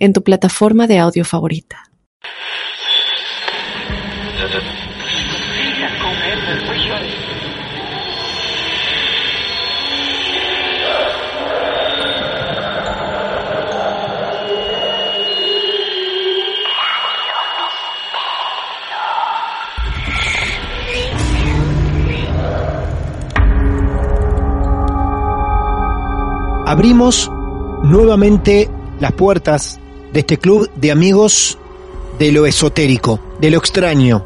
en tu plataforma de audio favorita. Abrimos nuevamente las puertas de este club de amigos de lo esotérico, de lo extraño.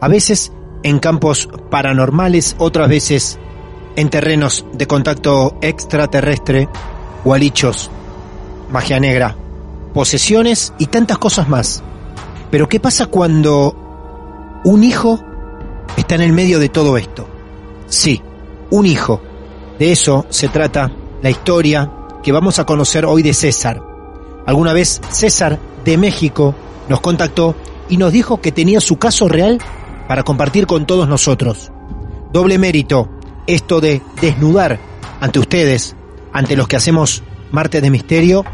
A veces en campos paranormales, otras veces en terrenos de contacto extraterrestre o alichos, magia negra, posesiones y tantas cosas más. Pero ¿qué pasa cuando un hijo está en el medio de todo esto? Sí, un hijo. De eso se trata la historia que vamos a conocer hoy de César. Alguna vez César de México nos contactó y nos dijo que tenía su caso real para compartir con todos nosotros. Doble mérito esto de desnudar ante ustedes, ante los que hacemos Martes de Misterio,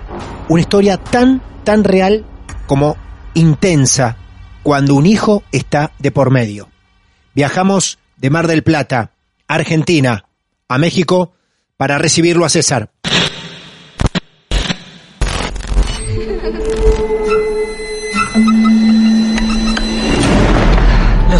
una historia tan, tan real como intensa cuando un hijo está de por medio. Viajamos de Mar del Plata, Argentina, a México para recibirlo a César.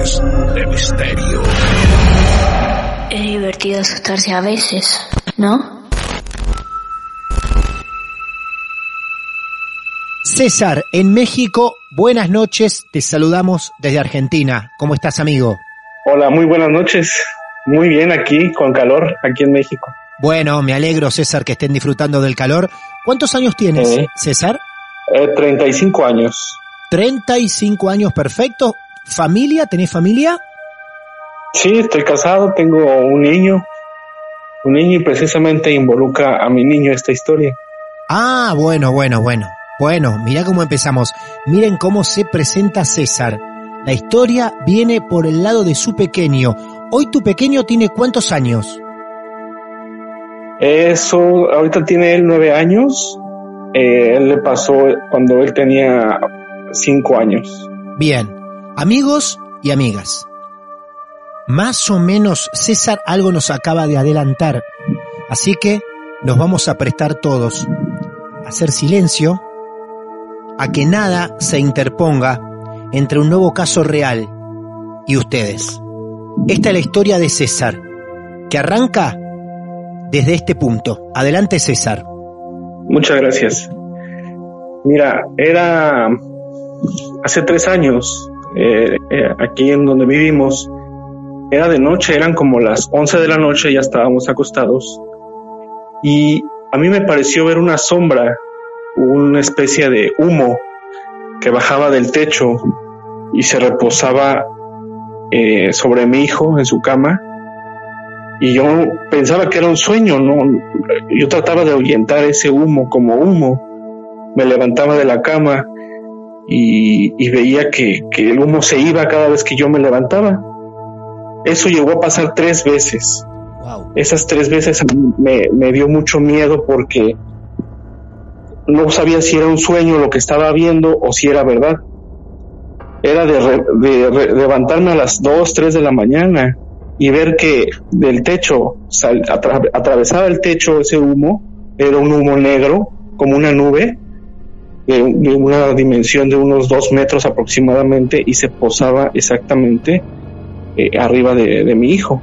De Misterio. Es divertido asustarse a veces, ¿no? César, en México, buenas noches, te saludamos desde Argentina. ¿Cómo estás, amigo? Hola, muy buenas noches. Muy bien aquí, con calor, aquí en México. Bueno, me alegro, César, que estén disfrutando del calor. ¿Cuántos años tienes, Sí. César? Eh, 35 años. 35 años, perfecto. ¿Familia? ¿Tenés familia? Sí, estoy casado, tengo un niño. Un niño y precisamente involucra a mi niño esta historia. Ah, bueno, bueno, bueno. Bueno, mira cómo empezamos. Miren cómo se presenta César. La historia viene por el lado de su pequeño. Hoy tu pequeño tiene cuántos años? Eso, ahorita tiene él nueve años. Eh, él le pasó cuando él tenía cinco años. Bien, amigos y amigas. Más o menos César algo nos acaba de adelantar, así que nos vamos a prestar todos a hacer silencio, a que nada se interponga entre un nuevo caso real y ustedes. Esta es la historia de César, que arranca desde este punto. Adelante César. Muchas gracias. Mira, era hace tres años, eh, eh, aquí en donde vivimos, era de noche, eran como las 11 de la noche, ya estábamos acostados, y a mí me pareció ver una sombra, una especie de humo que bajaba del techo y se reposaba eh, sobre mi hijo en su cama. Y yo pensaba que era un sueño, ¿no? Yo trataba de ahuyentar ese humo como humo. Me levantaba de la cama y, y veía que, que el humo se iba cada vez que yo me levantaba. Eso llegó a pasar tres veces. Wow. Esas tres veces me, me dio mucho miedo porque no sabía si era un sueño lo que estaba viendo o si era verdad. Era de, re- de re- levantarme a las 2, 3 de la mañana y ver que del techo, sal- atra- atravesaba el techo ese humo, era un humo negro como una nube de, una dimensión de unos dos metros aproximadamente y se posaba exactamente eh, arriba de, mi hijo.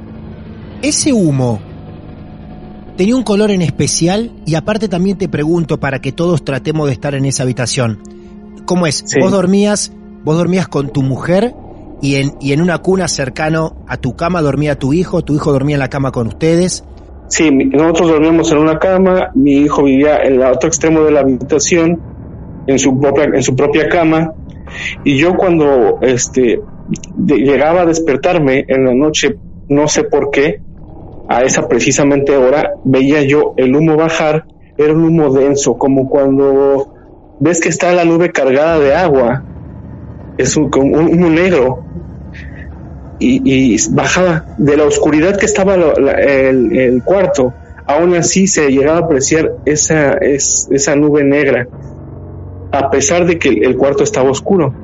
Ese humo tenía un color en especial y aparte también te pregunto para que todos tratemos de estar en esa habitación. ¿Cómo es? ¿Vos dormías, vos dormías con tu mujer y en, y en una cuna cercano a tu cama dormía tu hijo, tu hijo dormía en la cama con ustedes? Sí, nosotros dormíamos en una cama, mi hijo vivía en el otro extremo de la habitación, en su propia, en su propia cama, y yo cuando este, llegaba a despertarme en la noche, no sé por qué, a esa precisamente hora, veía yo el humo bajar, era un humo denso, como cuando ves que está la nube cargada de agua, es un, humo negro, y, bajaba de la oscuridad que estaba el, cuarto, aún así se llegaba a apreciar esa, esa nube negra, a pesar de que el cuarto estaba oscuro.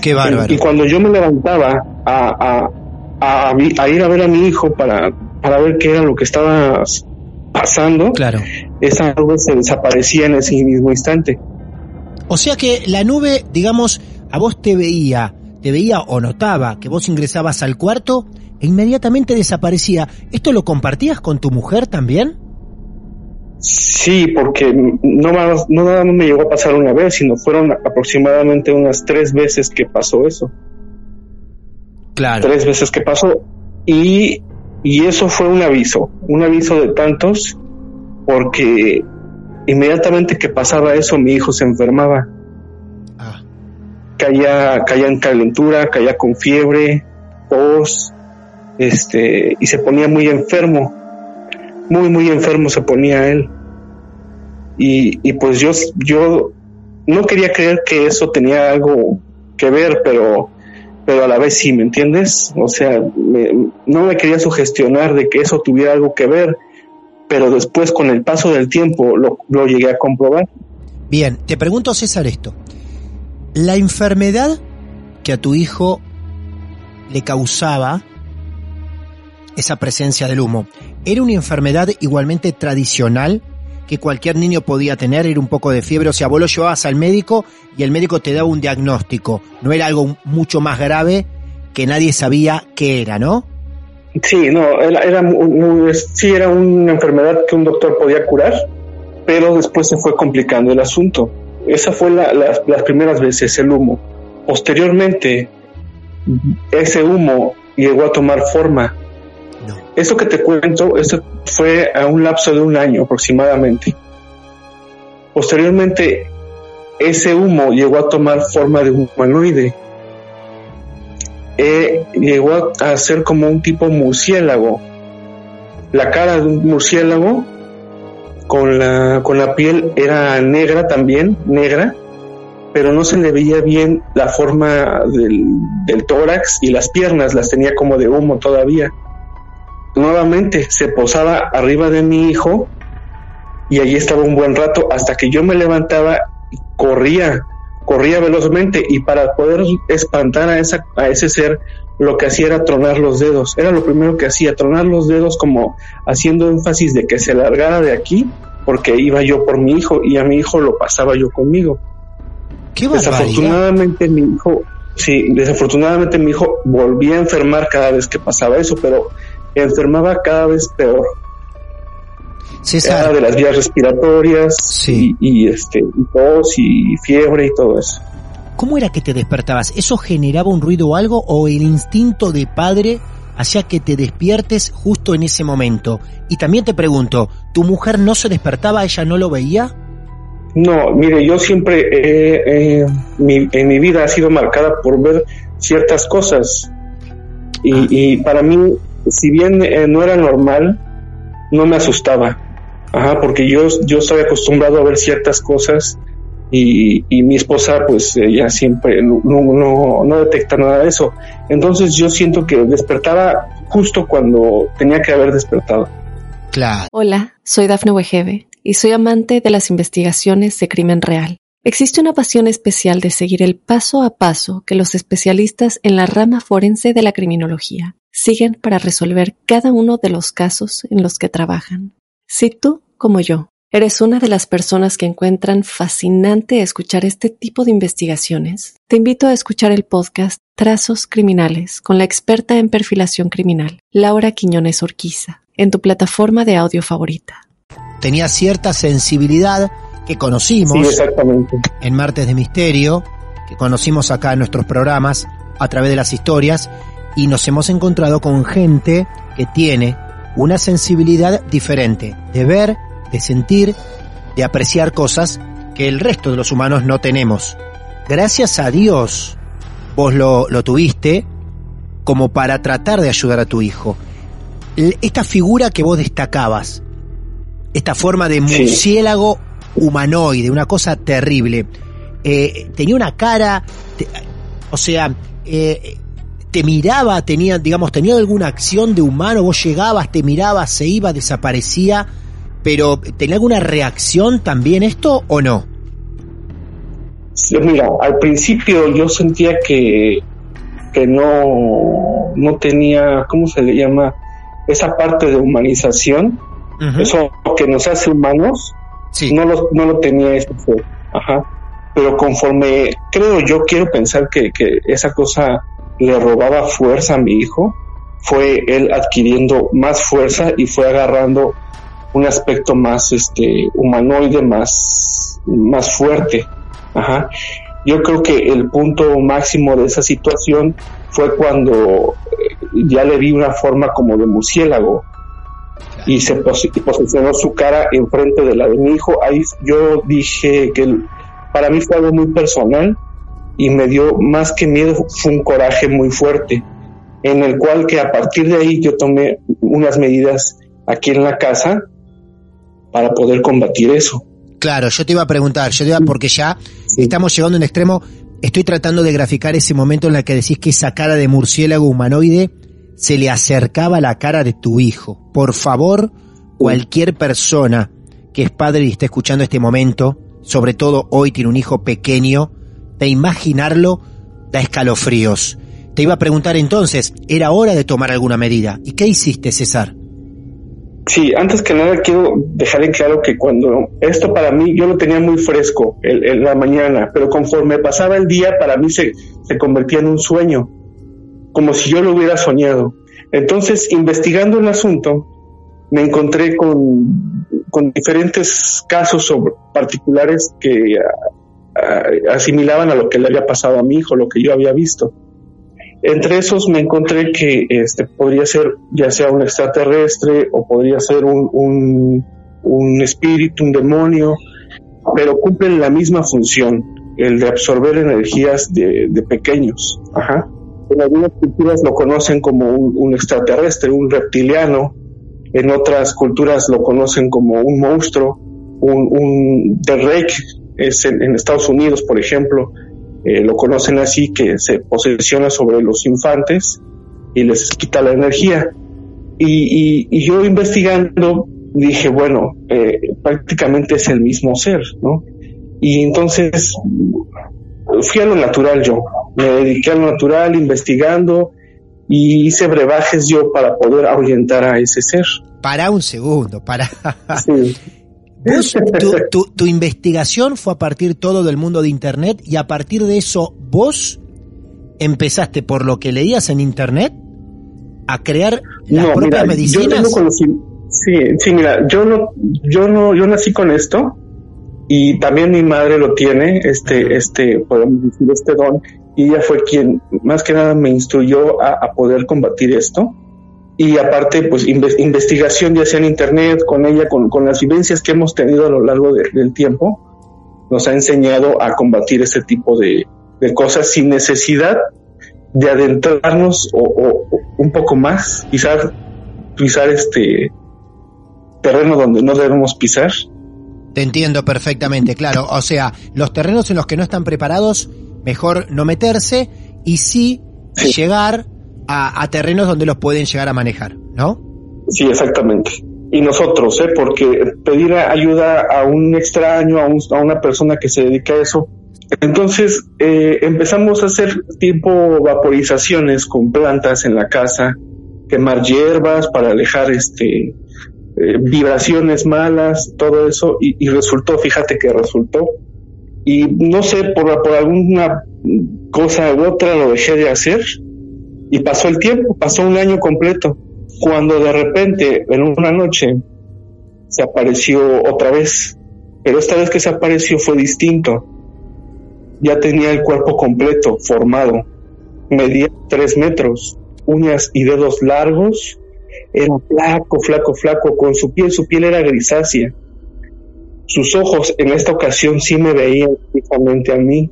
Qué bárbaro. Y, cuando yo me levantaba a, a, a, ir a ver a mi hijo para, para ver qué era lo que estaba pasando, claro. esa nube se desaparecía en ese mismo instante. O sea que la nube, digamos, a vos te veía te veía o notaba que vos ingresabas al cuarto e inmediatamente desaparecía. ¿Esto lo compartías con tu mujer también? Sí, porque no, no nada más me llegó a pasar una vez, sino fueron aproximadamente unas tres veces que pasó eso. Claro. Tres veces que pasó. Y, y eso fue un aviso, un aviso de tantos, porque inmediatamente que pasaba eso mi hijo se enfermaba caía, caía en calentura, caía con fiebre, tos, este, y se ponía muy enfermo, muy, muy enfermo se ponía él. Y, y pues yo, yo no quería creer que eso tenía algo que ver, pero, pero a la vez sí, ¿me entiendes? O sea, no me quería sugestionar de que eso tuviera algo que ver, pero después con el paso del tiempo lo, lo llegué a comprobar. Bien, te pregunto César esto. La enfermedad que a tu hijo le causaba esa presencia del humo, ¿era una enfermedad igualmente tradicional que cualquier niño podía tener? Era un poco de fiebre, o sea, vos lo llevabas al médico y el médico te daba un diagnóstico, no era algo mucho más grave que nadie sabía qué era, ¿no? Sí, no, era, sí era una enfermedad que un doctor podía curar, pero después se fue complicando el asunto. Esa fue las primeras veces, el humo. Posteriormente, ese humo llegó a tomar forma. Eso que te cuento, eso fue a un lapso de un año aproximadamente. Posteriormente, ese humo llegó a tomar forma de un humanoide. Eh, llegó a ser como un tipo murciélago. La cara de un murciélago con la, con la piel era negra también, negra, pero no se le veía bien la forma del, del tórax y las piernas, las tenía como de humo todavía. Nuevamente se posaba arriba de mi hijo y allí estaba un buen rato hasta que yo me levantaba y corría, corría velozmente y para poder espantar a, esa, a ese ser lo que hacía era tronar los dedos. Era lo primero que hacía, tronar los dedos como haciendo énfasis de que se largara de aquí, porque iba yo por mi hijo y a mi hijo lo pasaba yo conmigo. ¿Qué desafortunadamente mi hijo, sí, desafortunadamente mi hijo volvía a enfermar cada vez que pasaba eso, pero enfermaba cada vez peor. Era de las vías respiratorias y, y, este y tos y fiebre y todo eso. ¿Cómo era que te despertabas? ¿Eso generaba un ruido o algo o el instinto de padre hacía que te despiertes justo en ese momento? Y también te pregunto, ¿tu mujer no se despertaba, ella no lo veía? No, mire, yo siempre en mi vida ha sido marcada por ver ciertas cosas. Y, ah. para mí, si bien eh, no era normal, no me asustaba. Ajá, porque yo, yo estoy acostumbrado a ver ciertas cosas y, mi esposa pues ella siempre no, no, no, detecta nada de eso. Entonces yo siento que despertaba justo cuando tenía que haber despertado. Claro. Hola, soy Dafne Wegebe y soy amante de las investigaciones de crimen real. Existe una pasión especial de seguir el paso a paso que los especialistas en la rama forense de la criminología siguen para resolver cada uno de los casos en los que trabajan. Si tú, como yo, ¿Eres una de las personas que encuentran fascinante escuchar este tipo de investigaciones? Te invito a escuchar el podcast Trazos Criminales con la experta en perfilación criminal, Laura Quiñones Orquiza, en tu plataforma de audio favorita. Tenía cierta sensibilidad que conocimos Sí, exactamente. en Martes de Misterio, que conocimos acá en nuestros programas a través de las historias, y nos hemos encontrado con gente que tiene una sensibilidad diferente de ver, de sentir, de apreciar cosas que el resto de los humanos no tenemos. Gracias a Dios, vos lo, lo tuviste como para tratar de ayudar a tu hijo. Esta figura que vos destacabas, esta forma de murciélago humanoide, una cosa terrible. Eh, tenía una cara, te- o sea, eh, te miraba, tenía, digamos, tenía alguna acción de humano, vos llegabas, te mirabas, se iba, desaparecía, pero ¿tenía alguna reacción también esto o no? Sí, mira, al principio yo sentía que, que no, no tenía, ¿cómo se le llama? Esa parte de humanización, eso que nos hace humanos, Sí. no lo, no lo tenía ese. Ajá. Pero conforme, creo yo, quiero pensar que, que esa cosa le robaba fuerza a mi hijo, fue él adquiriendo más fuerza y fue agarrando un aspecto más este humanoide, más, más fuerte. Ajá. Yo creo que el punto máximo de esa situación fue cuando eh, ya le vi una forma como de murciélago y se posicionó su cara enfrente de la de mi hijo. Ahí yo dije que para mí fue algo muy personal y me dio más que miedo, fue un coraje muy fuerte, en el cual que a partir de ahí yo tomé unas medidas aquí en la casa para poder combatir eso. Claro, yo te iba a preguntar, yo te iba, porque ya Sí. estamos llegando a un extremo, estoy tratando de graficar ese momento en el que decís que esa cara de murciélago humanoide se le acercaba a la cara de tu hijo. Por favor, cualquier persona que es padre y esté escuchando este momento, sobre todo hoy tiene un hijo pequeño, de imaginarlo da escalofríos. Te iba a preguntar entonces, ¿era hora de tomar alguna medida? ¿Y qué hiciste, César? Sí, antes que nada quiero dejar en claro que cuando esto para mí yo lo tenía muy fresco en, la mañana, pero conforme pasaba el día para mí se, se convertía en un sueño, como si yo lo hubiera soñado. Entonces, investigando el asunto, me encontré con, con diferentes casos particulares que asimilaban a lo que le había pasado a mi hijo, lo que yo había visto. Entre esos me encontré que este podría ser ya sea un extraterrestre o podría ser un, un, espíritu, un demonio, pero cumplen la misma función, el de absorber energías de, pequeños. Ajá. En algunas culturas lo conocen como un, extraterrestre, un reptiliano, en otras culturas lo conocen como un monstruo, un, un es en, en Estados Unidos, por ejemplo, eh, lo conocen así, que se posesiona sobre los infantes y les quita la energía. Y, y, y yo investigando dije, bueno, eh, prácticamente es el mismo ser, ¿no? Y entonces fui a lo natural yo, me dediqué a lo natural investigando y hice brebajes yo para poder ahuyentar a ese ser. Para un segundo, para... Sí. Vos, tu, tu, tu investigación fue a partir todo del mundo de Internet y a partir de eso vos empezaste por lo que leías en Internet a crear las No, propias mira, medicinas. Sí, sí, mira, yo no, yo no, yo nací con esto y también mi madre lo tiene, este, este, podemos decir, este don, y ella fue quien más que nada me instruyó a, a poder combatir esto. Y aparte, pues inve- investigación ya sea en internet, con ella, con, con las vivencias que hemos tenido a lo largo de- del tiempo, nos ha enseñado a combatir este tipo de, de cosas sin necesidad de adentrarnos o, o- o un poco más, pisar, pisar este terreno donde no debemos pisar. Te entiendo perfectamente, claro. O sea, los terrenos en los que no están preparados, mejor no meterse y sí, Sí. llegar a, terrenos donde los pueden llegar a manejar, ¿no? Sí, exactamente. Y nosotros, ¿eh? porque pedir ayuda a un extraño, a, un- a una persona que se dedica a eso. Entonces eh, empezamos a hacer tipo vaporizaciones con plantas en la casa, quemar hierbas para alejar este eh, vibraciones malas, todo eso, y, y, resultó, fíjate que resultó. Y no sé, por, por alguna cosa u otra lo dejé de hacer y pasó el tiempo, pasó un año completo, cuando de repente, en una noche, se apareció otra vez, pero esta vez que se apareció fue distinto. Ya tenía el cuerpo completo, formado, medía tres metros, uñas y dedos largos, era flaco, flaco, flaco, con su piel, su piel era grisácea. Sus ojos en esta ocasión sí me veían fijamente a mí,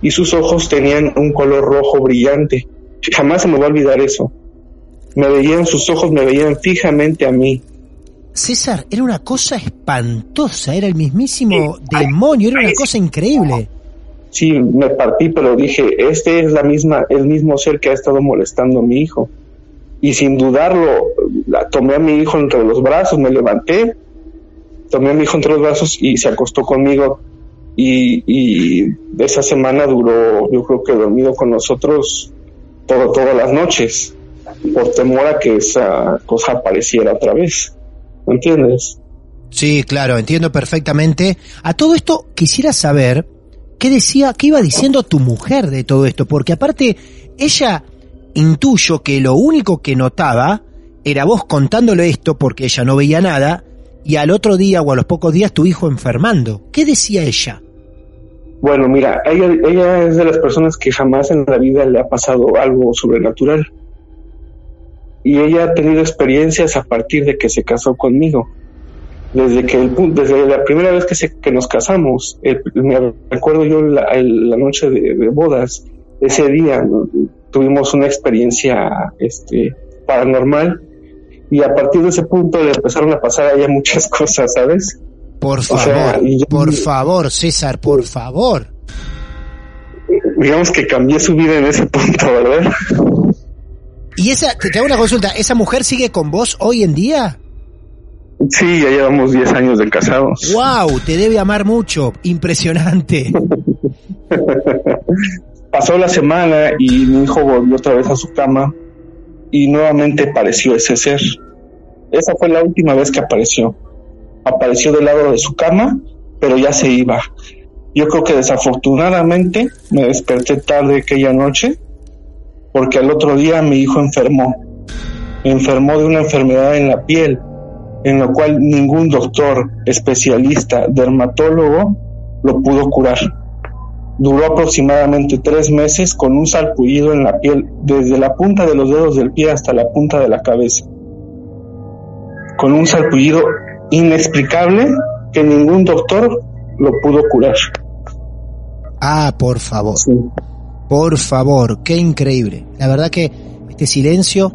y sus ojos tenían un color rojo brillante. Jamás se me va a olvidar eso. Me veían sus ojos, me veían fijamente a mí. César, era una cosa espantosa, era el mismísimo demonio, era una cosa increíble. Sí, me partí, pero dije, este es la misma, el mismo ser que ha estado molestando a mi hijo. Y sin dudarlo, la, tomé a mi hijo entre los brazos, me levanté, tomé a mi hijo entre los brazos y se acostó conmigo. Y, y esa semana duró, yo creo que dormido con nosotros todo, todas las noches, por temor a que esa cosa apareciera otra vez. ¿Me entiendes? Sí, claro, entiendo perfectamente. A todo esto quisiera saber qué decía, qué iba diciendo tu mujer de todo esto, porque aparte ella intuyo que lo único que notaba era vos contándole esto porque ella no veía nada y al otro día o a los pocos días tu hijo enfermando. ¿Qué decía ella? Bueno, mira, ella, ella es de las personas que jamás en la vida le ha pasado algo sobrenatural y ella ha tenido experiencias a partir de que se casó conmigo. Desde que el, desde la primera vez que, se, que nos casamos, el, me recuerdo yo la, noche de, bodas, ese día tuvimos una experiencia este, paranormal y a partir de ese punto le empezaron a pasar allá muchas cosas, ¿sabes? Por favor, o sea, yo, por favor, César, por favor. Digamos que cambié su vida en ese punto, ¿verdad? Y esa, te hago una consulta, ¿esa mujer sigue con vos hoy en día? Sí, ya llevamos 10 años de casados. ¡Wow! Te debe amar mucho. Impresionante. Pasó la semana y mi hijo volvió otra vez a su cama y nuevamente apareció ese ser. Esa fue la última vez que apareció. Apareció del lado de su cama, pero ya se iba. Yo creo que desafortunadamente me desperté tarde aquella noche porque al otro día mi hijo enfermó. Enfermó de una enfermedad en la piel, en la cual ningún doctor, especialista, dermatólogo lo pudo curar. Duró aproximadamente tres meses con un salpullido en la piel, desde la punta de los dedos del pie hasta la punta de la cabeza. Con un salpullido inexplicable que ningún doctor lo pudo curar. Ah, por favor. Sí. Por favor, qué increíble. La verdad que este silencio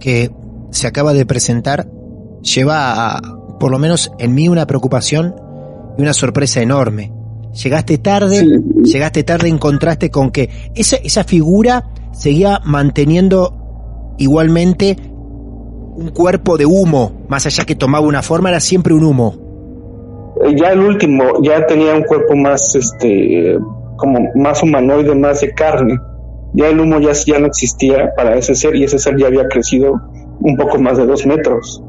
que se acaba de presentar lleva a, por lo menos en mí, una preocupación y una sorpresa enorme. Llegaste tarde, sí. llegaste tarde en contraste con que esa, esa figura seguía manteniendo igualmente un cuerpo de humo, más allá que tomaba una forma, era siempre un humo. Ya el último, ya tenía un cuerpo más, este, como más humanoide, más de carne. Ya el humo ya, ya no existía para ese ser y ese ser ya había crecido un poco más de dos metros.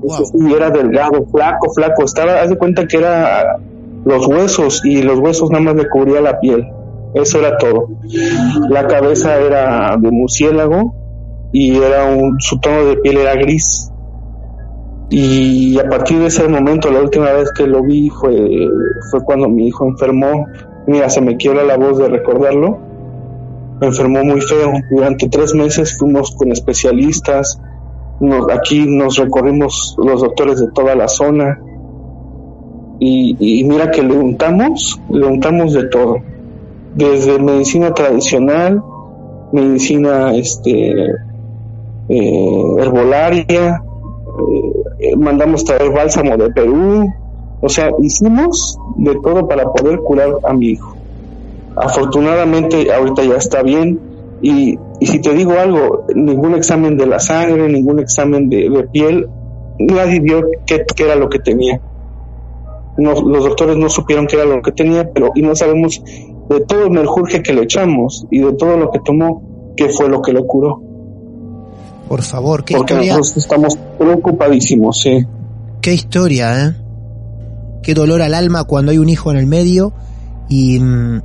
Wow. Y era delgado, flaco, flaco. Estaba, haz de cuenta que era los huesos y los huesos nada más le cubría la piel. Eso era todo. La cabeza era de murciélago y era un, su tono de piel era gris. Y a partir de ese momento, la última vez que lo vi fue, fue cuando mi hijo enfermó. Mira, se me quiebra la voz de recordarlo. Me enfermó muy feo. Durante tres meses fuimos con especialistas. Nos, aquí nos recorrimos los doctores de toda la zona. Y, y mira que le untamos, le untamos de todo. Desde medicina tradicional, medicina este, eh, herbolaria, eh, mandamos traer bálsamo de Perú, o sea, hicimos de todo para poder curar a mi hijo. Afortunadamente ahorita ya está bien y, y si te digo algo, ningún examen de la sangre, ningún examen de, piel, nadie vio qué, qué, era lo que tenía. No, los doctores no supieron qué era lo que tenía, pero y no sabemos de todo el merjurje que le echamos y de todo lo que tomó, qué fue lo que lo curó. Por favor, qué Porque historia. nosotros estamos preocupadísimos, sí. Qué historia, ¿eh? Qué dolor al alma cuando hay un hijo en el medio y, mm,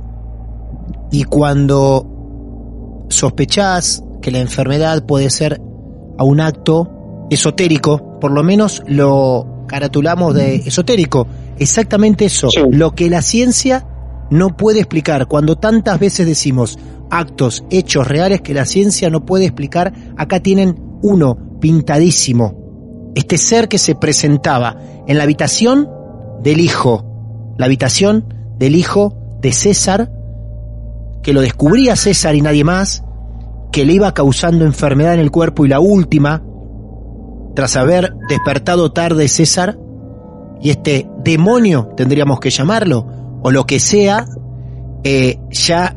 y cuando sospechás que la enfermedad puede ser a un acto esotérico, por lo menos lo caratulamos de esotérico, exactamente eso, Sí. lo que la ciencia no puede explicar. Cuando tantas veces decimos actos, hechos reales que la ciencia no puede explicar, acá tienen uno pintadísimo. Este ser que se presentaba en la habitación del hijo, la habitación del hijo de César, que lo descubría César y nadie más, que le iba causando enfermedad en el cuerpo y la última, tras haber despertado tarde César, y este demonio, tendríamos que llamarlo, o lo que sea, eh, ya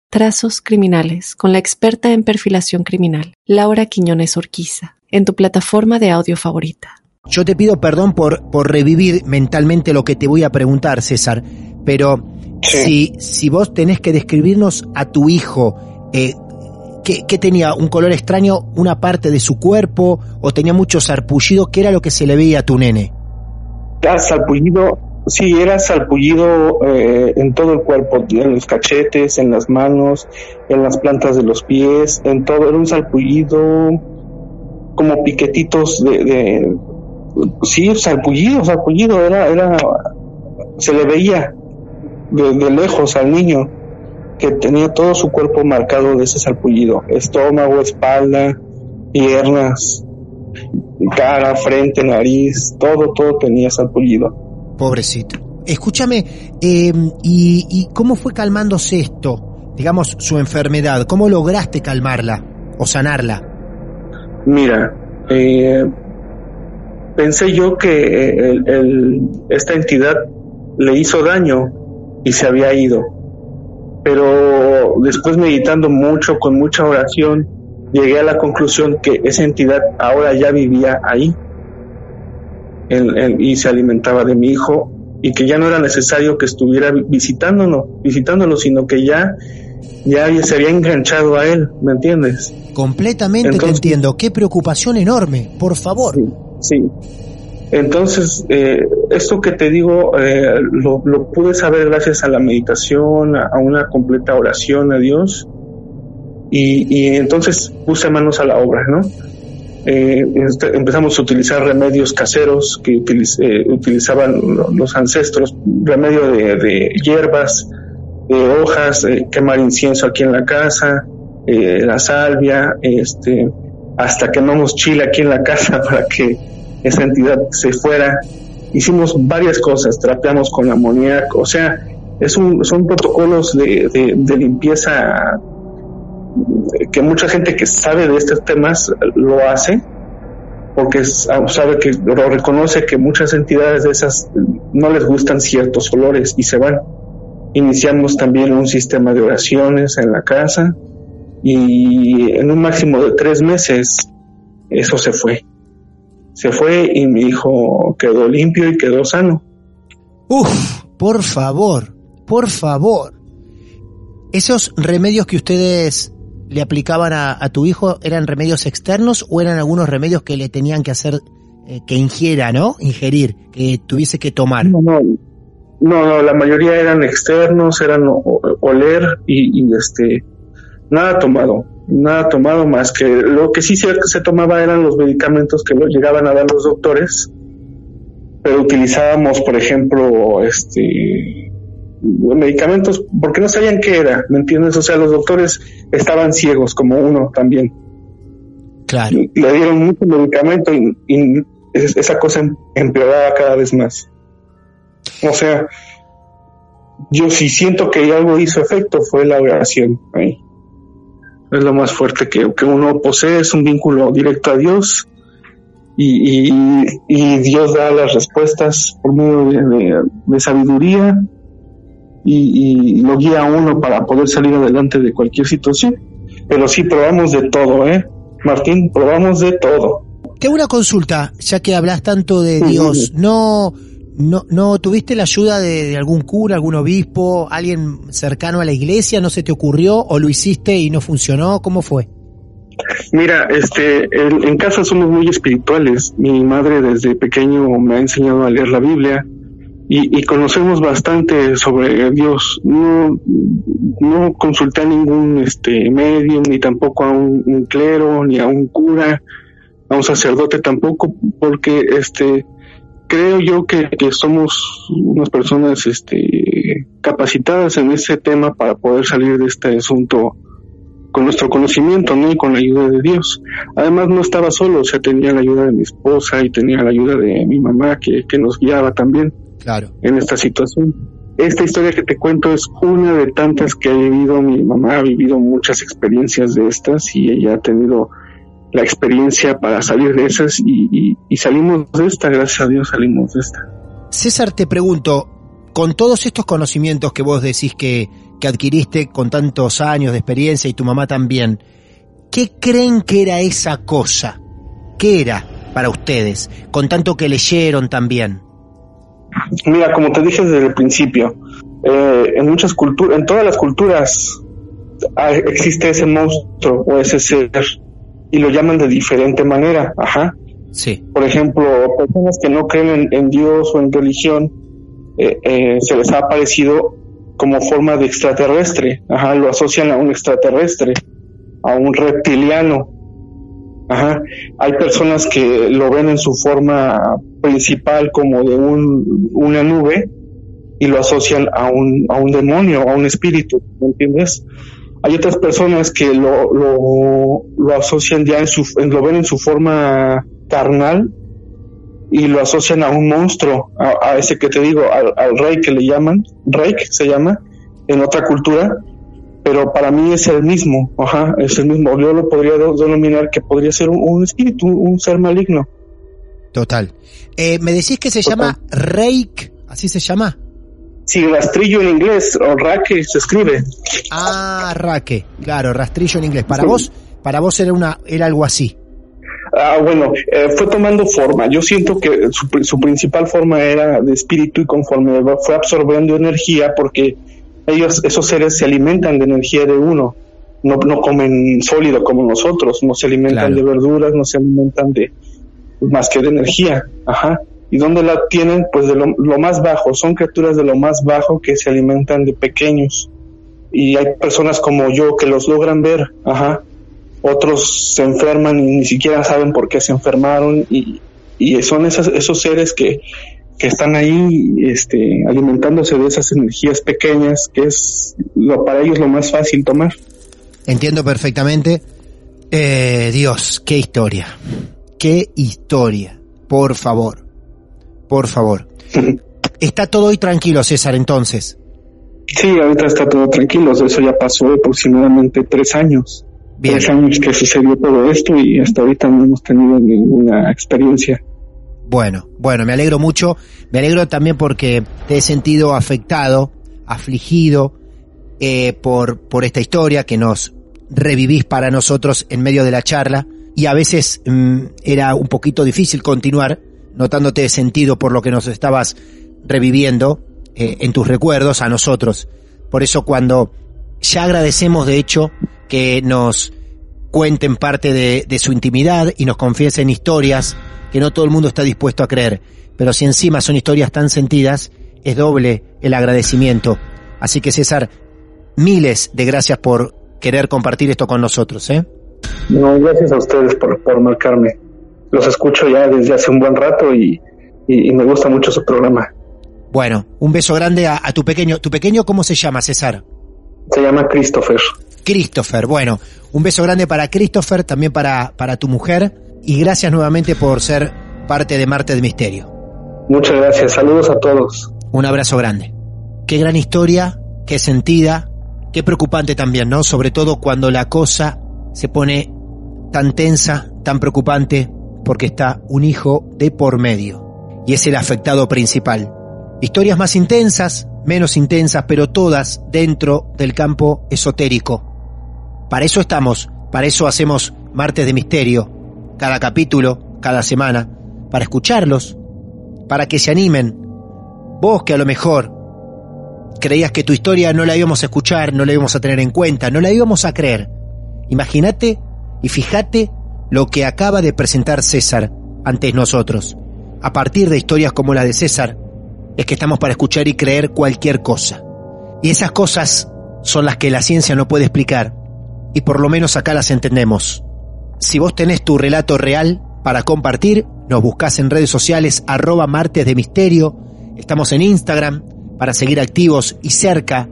Trazos Criminales con la experta en perfilación criminal, Laura Quiñones Orquiza, en tu plataforma de audio favorita. Yo te pido perdón por, por revivir mentalmente lo que te voy a preguntar, César, pero Sí. si, si vos tenés que describirnos a tu hijo, eh, ¿qué, qué tenía? ¿Un color extraño, una parte de su cuerpo, o tenía mucho sarpullido? ¿Qué era lo que se le veía a tu nene? Era salpullido, sí, era salpullido eh, en todo el cuerpo, en los cachetes, en las manos, en las plantas de los pies, en todo. Era un salpullido como piquetitos de, de sí, salpullido, salpullido, era, era, se le veía de, lejos al niño que tenía todo su cuerpo marcado de ese salpullido, estómago, espalda, piernas, cara, frente, nariz, todo, todo tenía salpullido. Pobrecito. Escúchame, eh, y, ¿y cómo fue calmándose esto? Digamos, su enfermedad. ¿Cómo lograste calmarla o sanarla? Mira, eh, pensé yo que esta entidad le hizo daño y se había ido. Pero después meditando mucho, con mucha oración, llegué a la conclusión que esa entidad ahora ya vivía ahí en- en- y se alimentaba de mi hijo y que ya no era necesario que estuviera visitándolo, visitándolo, sino que ya, ya se había enganchado a él, ¿me entiendes? Completamente te Entonces- entiendo. Qué preocupación enorme. Por favor. Sí. Entonces, eh, esto que te digo, eh, lo, lo pude saber gracias a la meditación, a, a una completa oración a Dios. Y, y entonces puse manos a la obra, ¿no? Eh, este, empezamos a utilizar remedios caseros que utiliz- eh, utilizaban lo- los ancestros, remedio de, de hierbas, de hojas, eh, quemar incienso aquí en la casa, eh, la salvia, este, hasta quemamos chile aquí en la casa para que esa entidad se fuera. Hicimos varias cosas, trapeamos con amoníaco, o sea, es un, son protocolos de, de- limpieza eh, que mucha gente que sabe de estos temas lo hace, porque sabe que lo reconoce que muchas entidades de esas no les gustan ciertos olores y se van. Iniciamos también un sistema de oraciones en la casa y en un máximo de tres meses eso se fue. Se fue y mi hijo quedó limpio y quedó sano. Uf, por favor, por favor. ¿Esos remedios que ustedes le aplicaban a, a tu hijo eran remedios externos o eran algunos remedios que le tenían que hacer eh, que ingiera, ¿no? Ingerir, que tuviese que tomar. No, no, no, no, la mayoría eran externos, eran oler y, este nada tomado, nada tomado más que lo que sí se, se tomaba eran los medicamentos que lo llegaban a dar los doctores, pero utilizábamos, por ejemplo, este medicamentos porque no sabían qué era, ¿me entiendes? O sea, los doctores estaban ciegos como uno también. Claro. Le dieron mucho medicamento y, y es- esa cosa em- empeoraba cada vez más. O sea, yo sí siento que algo hizo efecto fue la oración ahí. Es lo más fuerte que, que uno posee, es un vínculo directo a Dios y, y, y Dios da las respuestas por medio de, de- de sabiduría y, y lo guía a uno para poder salir adelante de cualquier situación. Pero sí, probamos de todo, ¿eh? Martín, probamos de todo. Te hago una consulta, ya que hablas tanto de Dios. ¿No, no, no tuviste la ayuda de, de algún cura, algún obispo, alguien cercano a la iglesia? ¿No se te ocurrió o lo hiciste y no funcionó? ¿Cómo fue? Mira, este, el- en casa somos muy espirituales. Mi madre desde pequeño me ha enseñado a leer la Biblia y, y conocemos bastante sobre Dios. No, no consulté a ningún este medio, ni tampoco a un, un clero, ni a un cura, a un sacerdote tampoco, porque este creo yo que, que somos unas personas este capacitadas en ese tema para poder salir de este asunto con nuestro conocimiento, ¿no? Y con la ayuda de Dios. Además no estaba solo, o sea, tenía la ayuda de mi esposa y tenía la ayuda de mi mamá que, que nos guiaba también Claro. en esta situación. Esta historia que te cuento es una de tantas que ha vivido mi mamá, ha vivido muchas experiencias de estas y ella ha tenido la experiencia para salir de esas y, y- y salimos de esta, gracias a Dios salimos de esta. César, te pregunto, con todos estos conocimientos que vos decís que, que adquiriste con tantos años de experiencia y tu mamá también, ¿qué creen que era esa cosa? ¿Qué era para ustedes? Con tanto que leyeron también. Mira, como te dije desde el principio, eh, en muchas culturas, en todas las culturas existe ese monstruo o ese ser y lo llaman de diferente manera. Ajá. Sí. Por ejemplo, personas que no creen en, en Dios o en religión, eh, eh, se les ha aparecido como forma de extraterrestre. Ajá, lo asocian a un extraterrestre, a un reptiliano. Ajá. Hay personas que lo ven en su forma principal como de un, una nube y lo asocian a un, a un demonio, a un espíritu, ¿me entiendes? Hay otras personas que lo, lo, lo asocian ya en su, lo ven en su forma carnal y lo asocian a un monstruo, a, ese que te digo, al, al rey que le llaman, rey se llama, en otra cultura, pero para mí es el mismo, ajá, es el mismo. Yo lo podría denominar que podría ser un, un espíritu, un ser maligno. Total. Eh, me decís que se Total. llama Reik, así se llama. Si rastrillo en inglés, o raque se escribe. Ah, raque, claro, rastrillo en inglés. Para Sí. vos, para vos era una, era algo así. Ah, bueno, eh, fue tomando forma. Yo siento que su, su principal forma era de espíritu y conforme fue absorbiendo energía, porque ellos, esos seres se alimentan de energía de uno. No, no comen sólido como nosotros, no se alimentan Claro. de verduras, no se alimentan de más que de energía. Ajá. ¿Y dónde la tienen? Pues de lo, lo más bajo. Son criaturas de lo más bajo que se alimentan de pequeños. Y hay personas como yo que los logran ver. Ajá otros se enferman y ni siquiera saben por qué se enfermaron y, y son esas, esos seres que, que están ahí este, alimentándose de esas energías pequeñas que es lo, para ellos lo más fácil tomar. Entiendo perfectamente. Eh, Dios, qué historia. Qué historia. Por favor. Por favor. Está todo hoy tranquilo, César, entonces. Sí, ahorita está todo tranquilo, eso ya pasó aproximadamente tres años. Bien. Tres años que sucedió todo esto y hasta ahorita no hemos tenido ninguna experiencia. Bueno, bueno, me alegro mucho. Me alegro también porque te he sentido afectado, afligido eh, por, por esta historia que nos revivís para nosotros en medio de la charla. Y a veces mm, era un poquito difícil continuar, notándote sentido por lo que nos estabas reviviendo eh, en tus recuerdos a nosotros. Por eso cuando ya agradecemos de hecho que nos cuenten parte de, de su intimidad y nos confiesen historias que no todo el mundo está dispuesto a creer. Pero si encima son historias tan sentidas, es doble el agradecimiento. Así que César, miles de gracias por querer compartir esto con nosotros, ¿eh? No, gracias a ustedes por, por marcarme. Los escucho ya desde hace un buen rato y, y, y me gusta mucho su programa. Bueno, un beso grande a, a tu pequeño. ¿Tu pequeño cómo se llama, César? Se llama Christopher. Christopher. Bueno, un beso grande para Christopher, también para, para tu mujer. Y gracias nuevamente por ser parte de Marte de Misterio. Muchas gracias. Saludos a todos. Un abrazo grande. Qué gran historia, qué sentida, qué preocupante también, ¿no? Sobre todo cuando la cosa se pone tan tensa, tan preocupante, porque está un hijo de por medio y es el afectado principal. Historias más intensas, menos intensas, pero todas dentro del campo esotérico. Para eso estamos, para eso hacemos Martes de Misterio, cada capítulo, cada semana, para escucharlos, para que se animen. Vos que a lo mejor creías que tu historia no la íbamos a escuchar, no la íbamos a tener en cuenta, no la íbamos a creer. Imagínate y fíjate lo que acaba de presentar César ante nosotros. A partir de historias como la de César, es que estamos para escuchar y creer cualquier cosa. Y esas cosas son las que la ciencia no puede explicar, y por lo menos acá las entendemos. Si vos tenés tu relato real para compartir, nos buscás en redes sociales arroba martes de misterio, estamos en Instagram para seguir activos y cerca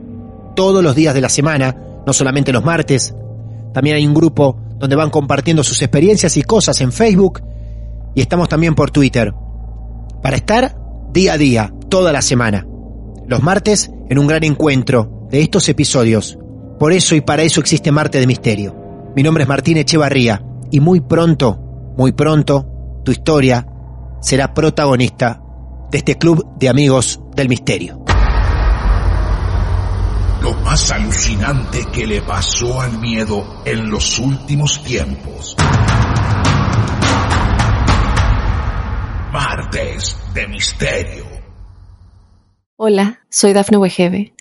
todos los días de la semana, no solamente los martes, también hay un grupo donde van compartiendo sus experiencias y cosas en Facebook y estamos también por Twitter para estar día a día, toda la semana. Los martes en un gran encuentro de estos episodios. Por eso y para eso existe Marte de Misterio. Mi nombre es Martín Echevarría y muy pronto, muy pronto, tu historia será protagonista de este club de amigos del misterio. Lo más alucinante que le pasó al miedo en los últimos tiempos. Martes de Misterio. Hola, soy Dafne Wegebe